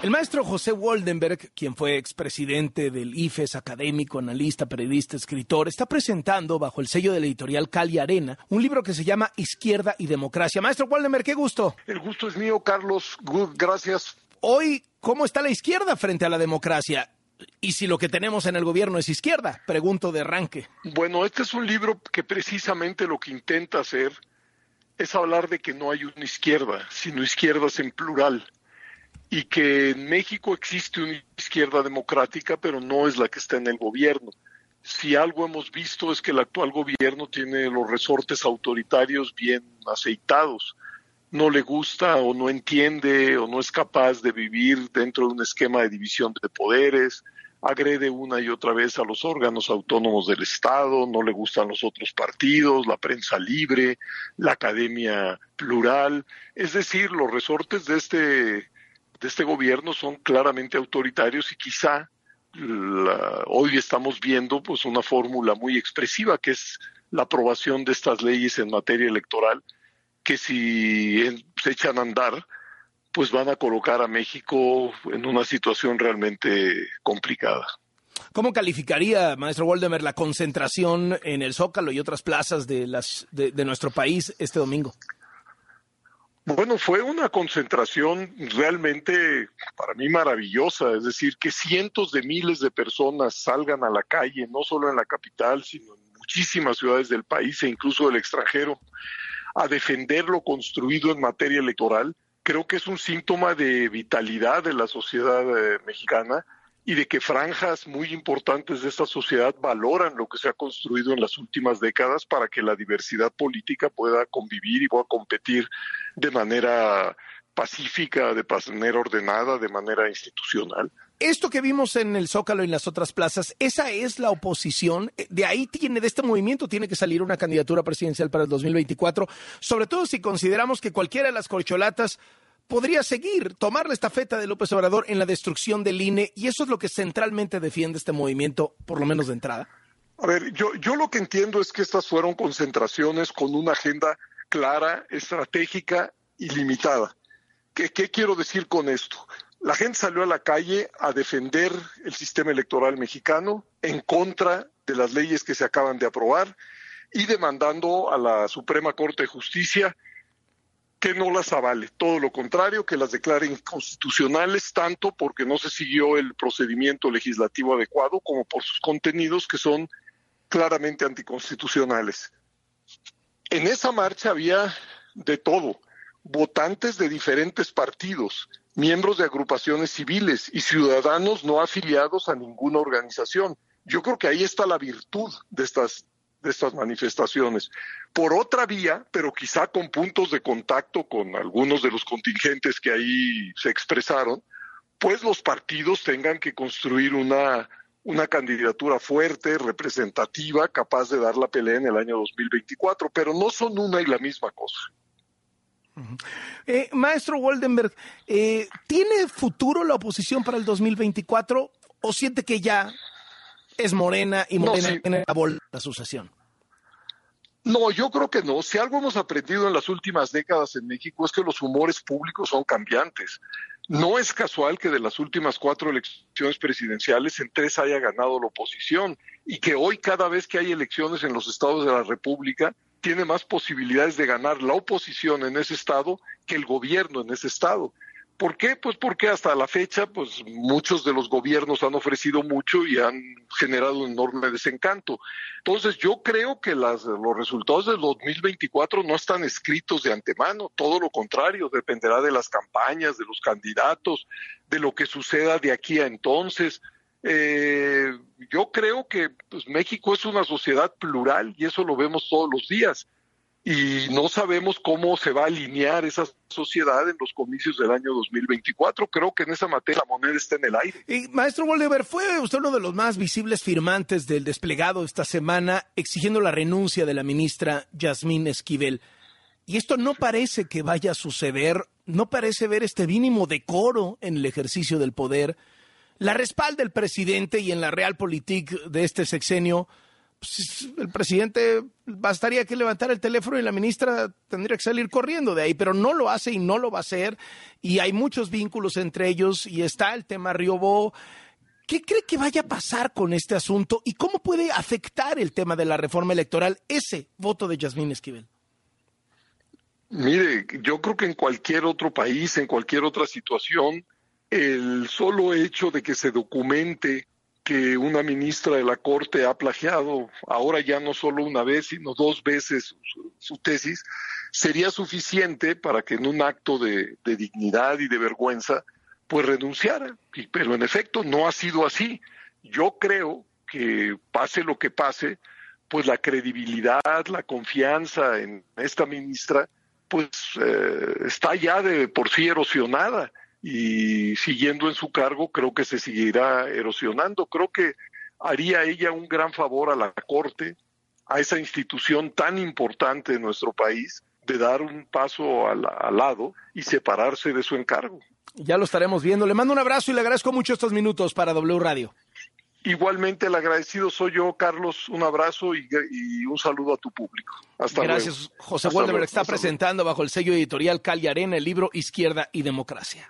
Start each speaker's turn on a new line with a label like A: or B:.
A: El maestro José Waldenberg, quien fue expresidente del IFES, académico, analista, periodista, escritor, está presentando bajo el sello de la editorial Cali Arena un libro que se llama Izquierda y Democracia. Maestro Waldenberg, qué gusto.
B: El gusto es mío, Carlos. Good, gracias.
A: Hoy, ¿cómo está la izquierda frente a la democracia? Y si lo que tenemos en el gobierno es izquierda, pregunto de arranque.
B: Bueno, este es un libro que precisamente lo que intenta hacer es hablar de que no hay una izquierda, sino izquierdas en plural y que en México existe una izquierda democrática, pero no es la que está en el gobierno. Si algo hemos visto es que el actual gobierno tiene los resortes autoritarios bien aceitados. No le gusta o no entiende o no es capaz de vivir dentro de un esquema de división de poderes, agrede una y otra vez a los órganos autónomos del Estado, no le gustan los otros partidos, la prensa libre, la academia plural. Es decir, los resortes de este de este gobierno son claramente autoritarios y quizá hoy estamos viendo pues una fórmula muy expresiva que es la aprobación de estas leyes en materia electoral que si se echan a andar pues van a colocar a México en una situación realmente complicada.
A: ¿Cómo calificaría, maestro Waldemar, la concentración en el Zócalo y otras plazas de, las, de nuestro país este domingo?
B: Bueno, fue una concentración realmente para mí maravillosa, es decir, que cientos de miles de personas salgan a la calle, no solo en la capital, sino en muchísimas ciudades del país e incluso del extranjero, a defender lo construido en materia electoral, creo que es un síntoma de vitalidad de la sociedad eh, mexicana y de que franjas muy importantes de esta sociedad valoran lo que se ha construido en las últimas décadas para que la diversidad política pueda convivir y pueda competir de manera pacífica, de manera ordenada, de manera institucional.
A: Esto que vimos en el Zócalo y en las otras plazas, ¿esa es la oposición? De ahí tiene, de este movimiento tiene que salir una candidatura presidencial para el 2024, sobre todo si consideramos que cualquiera de las corcholatas podría seguir, tomar la estafeta de López Obrador en la destrucción del INE, y eso es lo que centralmente defiende este movimiento, por lo menos de entrada.
B: A ver, yo, yo lo que entiendo es que estas fueron concentraciones con una agenda clara, estratégica y limitada. ¿Qué, ¿Qué quiero decir con esto? La gente salió a la calle a defender el sistema electoral mexicano en contra de las leyes que se acaban de aprobar y demandando a la Suprema Corte de Justicia que no las avale, todo lo contrario, que las declare inconstitucionales, tanto porque no se siguió el procedimiento legislativo adecuado como por sus contenidos que son claramente anticonstitucionales. En esa marcha había de todo, votantes de diferentes partidos, miembros de agrupaciones civiles y ciudadanos no afiliados a ninguna organización. Yo creo que ahí está la virtud de estas de estas manifestaciones. Por otra vía, pero quizá con puntos de contacto con algunos de los contingentes que ahí se expresaron, pues los partidos tengan que construir una, una candidatura fuerte, representativa, capaz de dar la pelea en el año 2024, pero no son una y la misma cosa.
A: Eh, maestro Waldenberg, eh, ¿tiene futuro la oposición para el 2024 o siente que ya es Morena y Morena tiene la bola de sucesión.
B: No, yo creo que no. Si algo hemos aprendido en las últimas décadas en México es que los humores públicos son cambiantes. No es casual que de las últimas cuatro elecciones presidenciales en tres haya ganado la oposición y que hoy cada vez que hay elecciones en los estados de la República tiene más posibilidades de ganar la oposición en ese estado que el gobierno en ese estado. ¿Por qué? Pues porque hasta la fecha, pues muchos de los gobiernos han ofrecido mucho y han generado un enorme desencanto. Entonces, yo creo que las, los resultados del 2024 no están escritos de antemano, todo lo contrario, dependerá de las campañas, de los candidatos, de lo que suceda de aquí a entonces. Eh, yo creo que pues, México es una sociedad plural y eso lo vemos todos los días y no sabemos cómo se va a alinear esa sociedad en los comicios del año 2024. Creo que en esa materia la moneda está en el aire.
A: Y, maestro Bolívar, fue usted uno de los más visibles firmantes del desplegado esta semana exigiendo la renuncia de la ministra Yasmín Esquivel. Y esto no parece que vaya a suceder, no parece ver este mínimo decoro en el ejercicio del poder. La respalda el presidente y en la realpolitik de este sexenio pues, el presidente bastaría que levantara el teléfono y la ministra tendría que salir corriendo de ahí, pero no lo hace y no lo va a hacer. Y hay muchos vínculos entre ellos y está el tema Riobó. ¿Qué cree que vaya a pasar con este asunto y cómo puede afectar el tema de la reforma electoral ese voto de Yasmín Esquivel?
B: Mire, yo creo que en cualquier otro país, en cualquier otra situación, el solo hecho de que se documente que una ministra de la Corte ha plagiado ahora ya no solo una vez, sino dos veces su, tesis, sería suficiente para que en un acto de, dignidad y de vergüenza, pues renunciara. Pero en efecto no ha sido así. Yo creo que pase lo que pase, pues la credibilidad, la confianza en esta ministra, pues eh, está ya de por sí erosionada y siguiendo en su cargo creo que se seguirá erosionando. Creo que haría ella un gran favor a la Corte, a esa institución tan importante en nuestro país, de dar un paso al, lado y separarse de su encargo.
A: Ya lo estaremos viendo. Le mando un abrazo y le agradezco mucho estos minutos para W Radio.
B: Igualmente el agradecido soy yo, Carlos. Un abrazo y, un saludo a tu público. Hasta
A: Gracias. José Waldeberg está presentando bajo el sello editorial Cali Arena el libro Izquierda y Democracia.